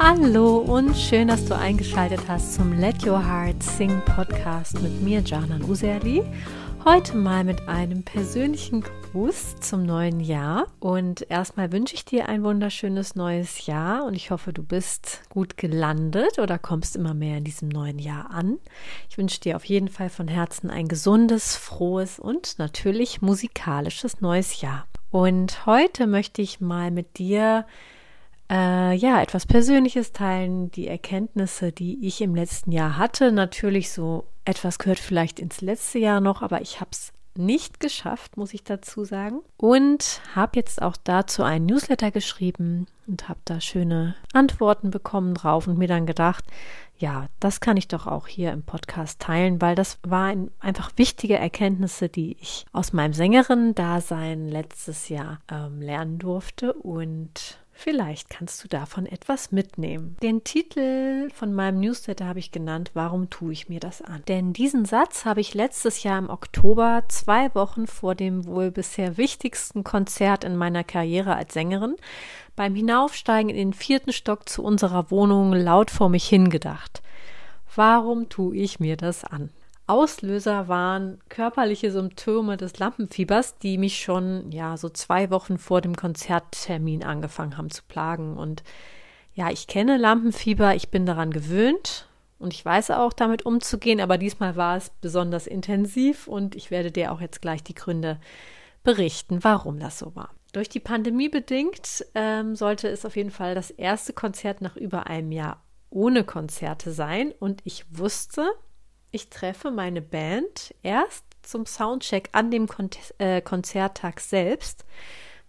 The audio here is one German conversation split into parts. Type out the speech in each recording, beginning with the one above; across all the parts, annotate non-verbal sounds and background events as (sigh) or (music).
Hallo und schön, dass du eingeschaltet hast zum Let Your Heart Sing Podcast mit mir, Janan Userli. Heute mal mit einem persönlichen Gruß zum neuen Jahr. Und erstmal wünsche ich dir ein wunderschönes neues Jahr und ich hoffe, du bist gut gelandet oder kommst immer mehr in diesem neuen Jahr an. Ich wünsche dir auf jeden Fall von Herzen ein gesundes, frohes und natürlich musikalisches neues Jahr. Und heute möchte ich mal mit dir äh, ja, etwas Persönliches teilen, die Erkenntnisse, die ich im letzten Jahr hatte. Natürlich so etwas gehört vielleicht ins letzte Jahr noch, aber ich habe es nicht geschafft, muss ich dazu sagen. Und habe jetzt auch dazu einen Newsletter geschrieben und habe da schöne Antworten bekommen drauf und mir dann gedacht, ja, das kann ich doch auch hier im Podcast teilen, weil das waren einfach wichtige Erkenntnisse, die ich aus meinem Sängerin-Dasein letztes Jahr ähm, lernen durfte und Vielleicht kannst du davon etwas mitnehmen. Den Titel von meinem Newsletter habe ich genannt, Warum tue ich mir das an? Denn diesen Satz habe ich letztes Jahr im Oktober, zwei Wochen vor dem wohl bisher wichtigsten Konzert in meiner Karriere als Sängerin, beim Hinaufsteigen in den vierten Stock zu unserer Wohnung laut vor mich hingedacht. Warum tue ich mir das an? Auslöser waren körperliche Symptome des Lampenfiebers, die mich schon ja so zwei Wochen vor dem Konzerttermin angefangen haben zu plagen. Und ja, ich kenne Lampenfieber, ich bin daran gewöhnt und ich weiß auch damit umzugehen, aber diesmal war es besonders intensiv und ich werde dir auch jetzt gleich die Gründe berichten, warum das so war. Durch die Pandemie bedingt ähm, sollte es auf jeden Fall das erste Konzert nach über einem Jahr ohne Konzerte sein und ich wusste, ich treffe meine Band erst zum Soundcheck an dem äh, Konzerttag selbst,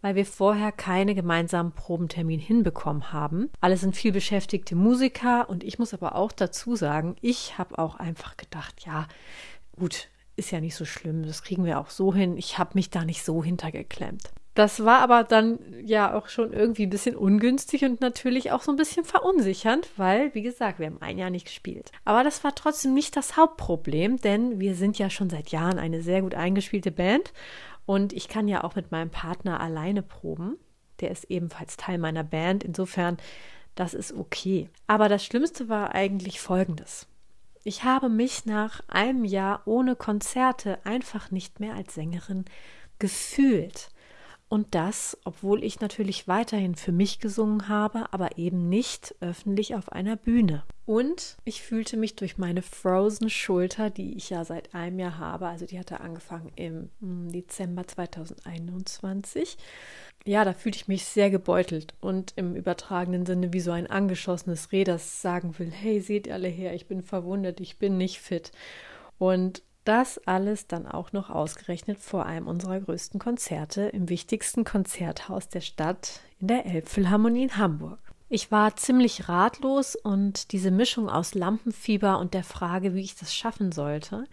weil wir vorher keine gemeinsamen Probentermin hinbekommen haben. Alle sind viel beschäftigte Musiker und ich muss aber auch dazu sagen, ich habe auch einfach gedacht, ja, gut, ist ja nicht so schlimm, das kriegen wir auch so hin. Ich habe mich da nicht so hintergeklemmt. Das war aber dann ja auch schon irgendwie ein bisschen ungünstig und natürlich auch so ein bisschen verunsichernd, weil, wie gesagt, wir haben ein Jahr nicht gespielt. Aber das war trotzdem nicht das Hauptproblem, denn wir sind ja schon seit Jahren eine sehr gut eingespielte Band und ich kann ja auch mit meinem Partner alleine proben. Der ist ebenfalls Teil meiner Band. Insofern, das ist okay. Aber das Schlimmste war eigentlich Folgendes. Ich habe mich nach einem Jahr ohne Konzerte einfach nicht mehr als Sängerin gefühlt. Und das, obwohl ich natürlich weiterhin für mich gesungen habe, aber eben nicht öffentlich auf einer Bühne. Und ich fühlte mich durch meine Frozen Schulter, die ich ja seit einem Jahr habe, also die hatte angefangen im hm, Dezember 2021. Ja, da fühlte ich mich sehr gebeutelt und im übertragenen Sinne wie so ein angeschossenes Reh, das sagen will, hey, seht alle her, ich bin verwundert, ich bin nicht fit. Und das alles dann auch noch ausgerechnet vor einem unserer größten Konzerte im wichtigsten Konzerthaus der Stadt in der Elbphilharmonie in Hamburg. Ich war ziemlich ratlos und diese Mischung aus Lampenfieber und der Frage, wie ich das schaffen sollte,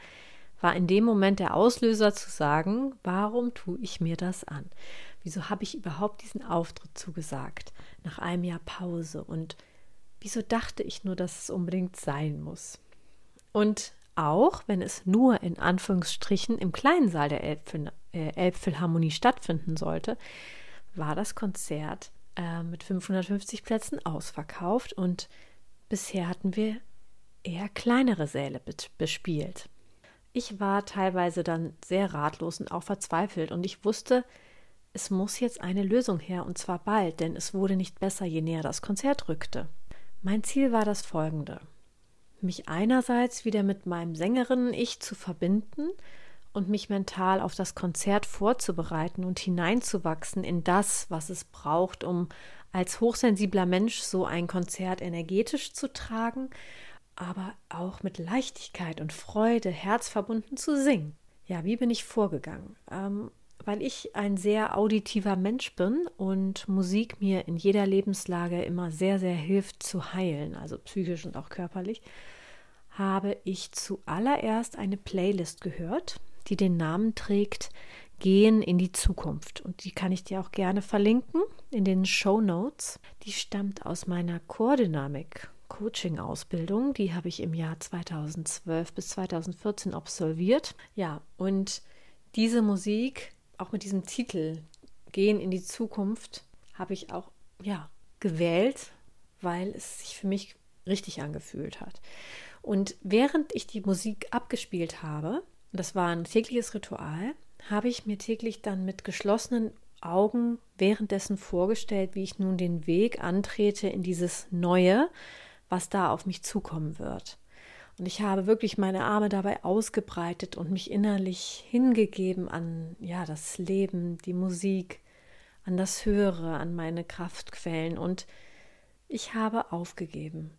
war in dem Moment der Auslöser zu sagen, warum tue ich mir das an? Wieso habe ich überhaupt diesen Auftritt zugesagt nach einem Jahr Pause und wieso dachte ich nur, dass es unbedingt sein muss? Und auch wenn es nur in Anführungsstrichen im kleinen Saal der äh, Elbphilharmonie stattfinden sollte, war das Konzert äh, mit 550 Plätzen ausverkauft und bisher hatten wir eher kleinere Säle bespielt. Ich war teilweise dann sehr ratlos und auch verzweifelt und ich wusste, es muss jetzt eine Lösung her und zwar bald, denn es wurde nicht besser, je näher das Konzert rückte. Mein Ziel war das folgende mich einerseits wieder mit meinem Sängerinnen-Ich zu verbinden und mich mental auf das Konzert vorzubereiten und hineinzuwachsen in das, was es braucht, um als hochsensibler Mensch so ein Konzert energetisch zu tragen, aber auch mit Leichtigkeit und Freude herzverbunden zu singen. Ja, wie bin ich vorgegangen? Ähm, weil ich ein sehr auditiver Mensch bin und Musik mir in jeder Lebenslage immer sehr, sehr hilft zu heilen, also psychisch und auch körperlich, habe ich zuallererst eine Playlist gehört, die den Namen trägt Gehen in die Zukunft. Und die kann ich dir auch gerne verlinken in den Show Notes. Die stammt aus meiner Chordynamik Coaching-Ausbildung. Die habe ich im Jahr 2012 bis 2014 absolviert. Ja, und diese Musik, auch mit diesem Titel Gehen in die Zukunft, habe ich auch ja, gewählt, weil es sich für mich richtig angefühlt hat. Und während ich die Musik abgespielt habe, das war ein tägliches Ritual, habe ich mir täglich dann mit geschlossenen Augen währenddessen vorgestellt, wie ich nun den Weg antrete in dieses Neue, was da auf mich zukommen wird. Und ich habe wirklich meine Arme dabei ausgebreitet und mich innerlich hingegeben an ja das Leben, die Musik, an das Höhere, an meine Kraftquellen und ich habe aufgegeben.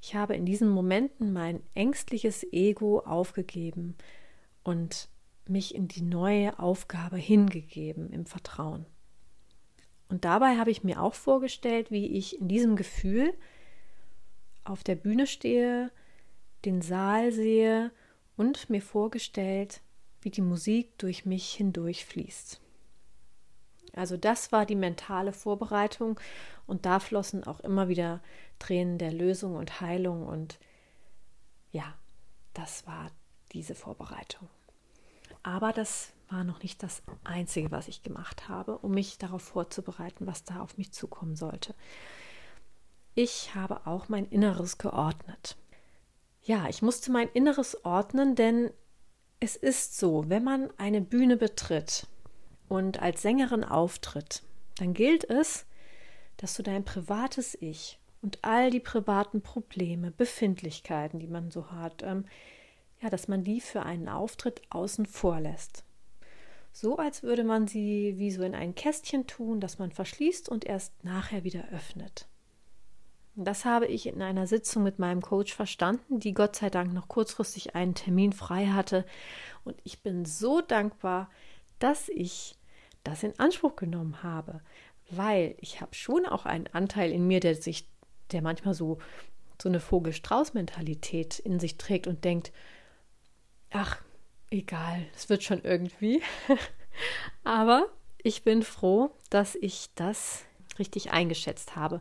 Ich habe in diesen Momenten mein ängstliches Ego aufgegeben und mich in die neue Aufgabe hingegeben im Vertrauen. Und dabei habe ich mir auch vorgestellt, wie ich in diesem Gefühl auf der Bühne stehe, den Saal sehe und mir vorgestellt, wie die Musik durch mich hindurch fließt. Also das war die mentale Vorbereitung und da flossen auch immer wieder Tränen der Lösung und Heilung und ja, das war diese Vorbereitung. Aber das war noch nicht das Einzige, was ich gemacht habe, um mich darauf vorzubereiten, was da auf mich zukommen sollte. Ich habe auch mein Inneres geordnet. Ja, ich musste mein Inneres ordnen, denn es ist so, wenn man eine Bühne betritt und als Sängerin auftritt, dann gilt es, dass du dein privates Ich und all die privaten Probleme, Befindlichkeiten, die man so hat, ähm, ja, dass man die für einen Auftritt außen vor lässt. So als würde man sie wie so in ein Kästchen tun, das man verschließt und erst nachher wieder öffnet. Das habe ich in einer Sitzung mit meinem Coach verstanden, die Gott sei Dank noch kurzfristig einen Termin frei hatte. Und ich bin so dankbar, dass ich das in Anspruch genommen habe, weil ich habe schon auch einen Anteil in mir, der sich, der manchmal so so eine Vogel-Strauß-Mentalität in sich trägt und denkt, ach, egal, es wird schon irgendwie. (laughs) Aber ich bin froh, dass ich das richtig eingeschätzt habe,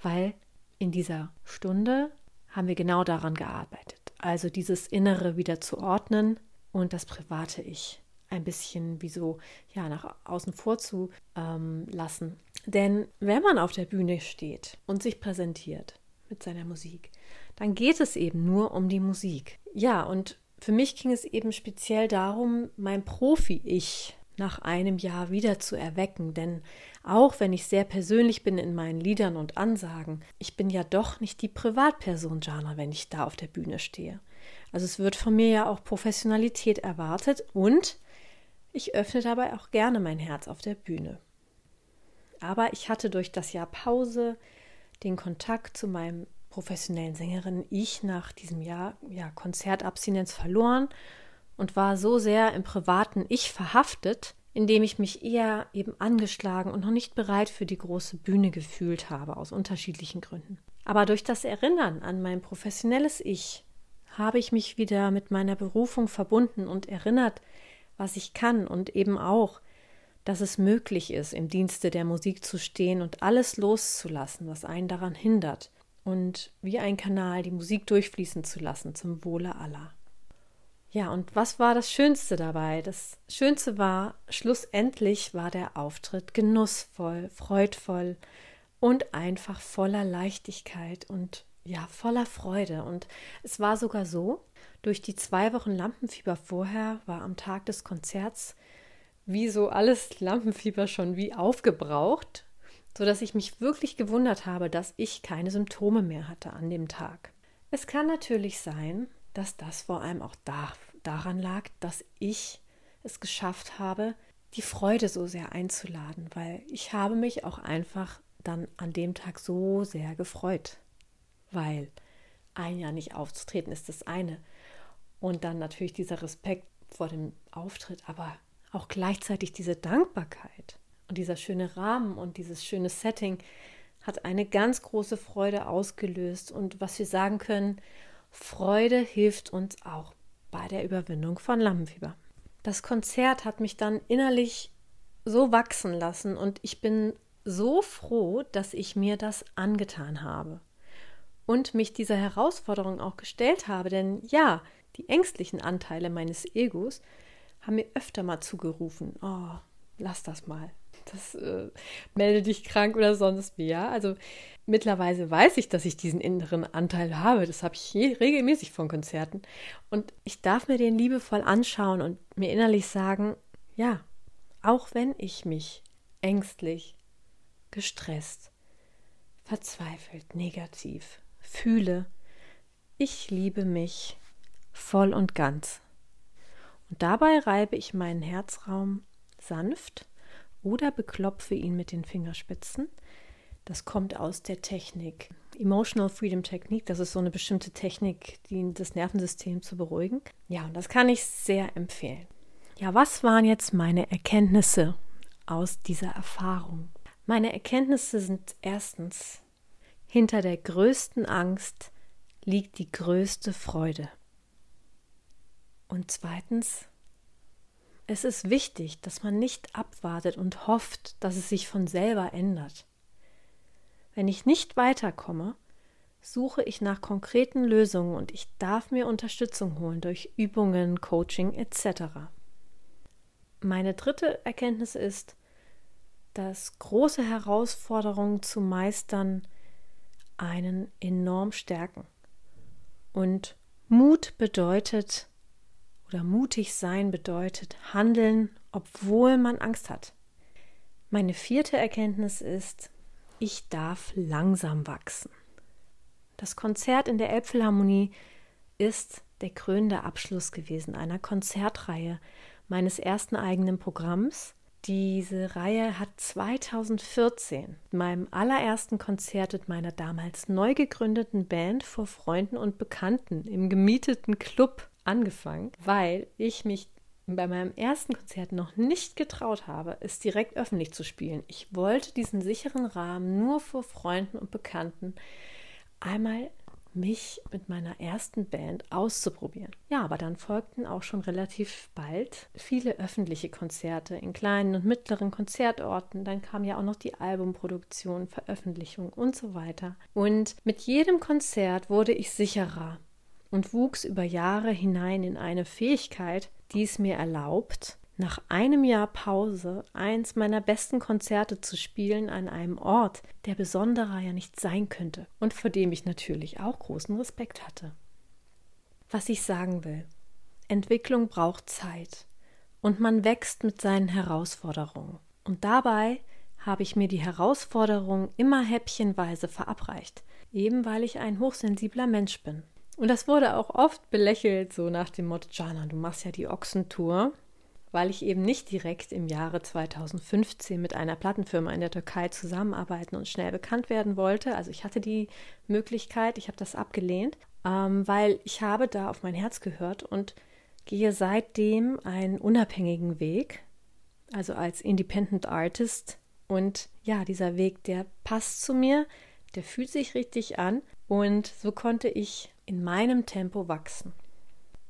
weil in dieser Stunde haben wir genau daran gearbeitet. Also dieses Innere wieder zu ordnen und das private Ich ein bisschen wie so ja nach außen vor zu ähm, lassen. Denn wenn man auf der Bühne steht und sich präsentiert mit seiner Musik, dann geht es eben nur um die Musik. Ja, und für mich ging es eben speziell darum, mein Profi-Ich nach einem Jahr wieder zu erwecken, denn auch wenn ich sehr persönlich bin in meinen Liedern und Ansagen, ich bin ja doch nicht die Privatperson Jana, wenn ich da auf der Bühne stehe. Also es wird von mir ja auch Professionalität erwartet und ich öffne dabei auch gerne mein Herz auf der Bühne. Aber ich hatte durch das Jahr Pause den Kontakt zu meinem professionellen Sängerin ich nach diesem Jahr ja, Konzertabstinenz verloren und war so sehr im privaten Ich verhaftet, indem ich mich eher eben angeschlagen und noch nicht bereit für die große Bühne gefühlt habe, aus unterschiedlichen Gründen. Aber durch das Erinnern an mein professionelles Ich habe ich mich wieder mit meiner Berufung verbunden und erinnert, was ich kann und eben auch, dass es möglich ist, im Dienste der Musik zu stehen und alles loszulassen, was einen daran hindert, und wie ein Kanal die Musik durchfließen zu lassen zum Wohle aller. Ja, und was war das Schönste dabei? Das Schönste war, schlussendlich war der Auftritt genussvoll, freudvoll und einfach voller Leichtigkeit und ja, voller Freude. Und es war sogar so, durch die zwei Wochen Lampenfieber vorher war am Tag des Konzerts wie so alles Lampenfieber schon wie aufgebraucht, so dass ich mich wirklich gewundert habe, dass ich keine Symptome mehr hatte an dem Tag. Es kann natürlich sein, dass das vor allem auch da, daran lag, dass ich es geschafft habe, die Freude so sehr einzuladen, weil ich habe mich auch einfach dann an dem Tag so sehr gefreut, weil ein Jahr nicht aufzutreten ist das eine und dann natürlich dieser Respekt vor dem Auftritt, aber auch gleichzeitig diese Dankbarkeit und dieser schöne Rahmen und dieses schöne Setting hat eine ganz große Freude ausgelöst. Und was wir sagen können, Freude hilft uns auch bei der Überwindung von Lampenfieber. Das Konzert hat mich dann innerlich so wachsen lassen und ich bin so froh, dass ich mir das angetan habe und mich dieser Herausforderung auch gestellt habe, denn ja, die ängstlichen Anteile meines Egos haben mir öfter mal zugerufen, oh, lass das mal. das äh, melde dich krank oder sonst wie, ja. Also mittlerweile weiß ich, dass ich diesen inneren Anteil habe. Das habe ich regelmäßig von Konzerten. Und ich darf mir den liebevoll anschauen und mir innerlich sagen, ja, auch wenn ich mich ängstlich, gestresst, verzweifelt, negativ fühle, ich liebe mich voll und ganz. Und dabei reibe ich meinen Herzraum sanft oder beklopfe ihn mit den Fingerspitzen. Das kommt aus der Technik Emotional Freedom Technik. Das ist so eine bestimmte Technik, die das Nervensystem zu beruhigen. Ja, und das kann ich sehr empfehlen. Ja, was waren jetzt meine Erkenntnisse aus dieser Erfahrung? Meine Erkenntnisse sind erstens, hinter der größten Angst liegt die größte Freude. Und zweitens, es ist wichtig, dass man nicht abwartet und hofft, dass es sich von selber ändert. Wenn ich nicht weiterkomme, suche ich nach konkreten Lösungen und ich darf mir Unterstützung holen durch Übungen, Coaching etc. Meine dritte Erkenntnis ist, dass große Herausforderungen zu meistern einen enorm stärken. Und Mut bedeutet, oder mutig sein bedeutet handeln, obwohl man Angst hat. Meine vierte Erkenntnis ist, ich darf langsam wachsen. Das Konzert in der Elbphilharmonie ist der krönende Abschluss gewesen einer Konzertreihe meines ersten eigenen Programms. Diese Reihe hat 2014 meinem allerersten Konzert mit meiner damals neu gegründeten Band vor Freunden und Bekannten im gemieteten Club angefangen, weil ich mich bei meinem ersten Konzert noch nicht getraut habe, es direkt öffentlich zu spielen. Ich wollte diesen sicheren Rahmen nur vor Freunden und Bekannten einmal mich mit meiner ersten Band auszuprobieren. Ja, aber dann folgten auch schon relativ bald viele öffentliche Konzerte in kleinen und mittleren Konzertorten. Dann kam ja auch noch die Albumproduktion, Veröffentlichung und so weiter. Und mit jedem Konzert wurde ich sicherer und wuchs über Jahre hinein in eine Fähigkeit, die es mir erlaubt, nach einem Jahr Pause eins meiner besten Konzerte zu spielen an einem Ort, der besonderer ja nicht sein könnte und vor dem ich natürlich auch großen Respekt hatte. Was ich sagen will, Entwicklung braucht Zeit und man wächst mit seinen Herausforderungen. Und dabei habe ich mir die Herausforderungen immer häppchenweise verabreicht, eben weil ich ein hochsensibler Mensch bin. Und das wurde auch oft belächelt, so nach dem Motto, Jana, du machst ja die Ochsentour, weil ich eben nicht direkt im Jahre 2015 mit einer Plattenfirma in der Türkei zusammenarbeiten und schnell bekannt werden wollte. Also ich hatte die Möglichkeit, ich habe das abgelehnt, ähm, weil ich habe da auf mein Herz gehört und gehe seitdem einen unabhängigen Weg, also als Independent Artist. Und ja, dieser Weg, der passt zu mir, der fühlt sich richtig an und so konnte ich in meinem Tempo wachsen.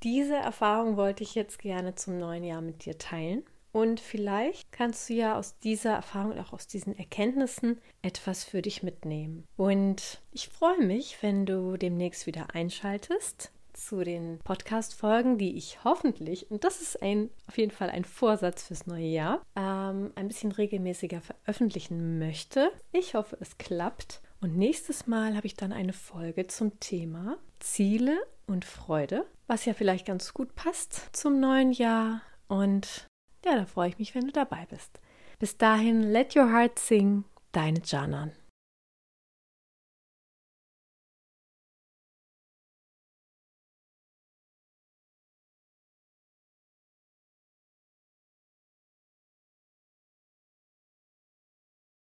Diese Erfahrung wollte ich jetzt gerne zum neuen Jahr mit dir teilen. Und vielleicht kannst du ja aus dieser Erfahrung und auch aus diesen Erkenntnissen etwas für dich mitnehmen. Und ich freue mich, wenn du demnächst wieder einschaltest zu den Podcast-Folgen, die ich hoffentlich, und das ist ein, auf jeden Fall ein Vorsatz fürs neue Jahr, ähm, ein bisschen regelmäßiger veröffentlichen möchte. Ich hoffe, es klappt. Und nächstes Mal habe ich dann eine Folge zum Thema Ziele und Freude, was ja vielleicht ganz gut passt zum neuen Jahr. Und ja, da freue ich mich, wenn du dabei bist. Bis dahin, let your heart sing, deine Janan.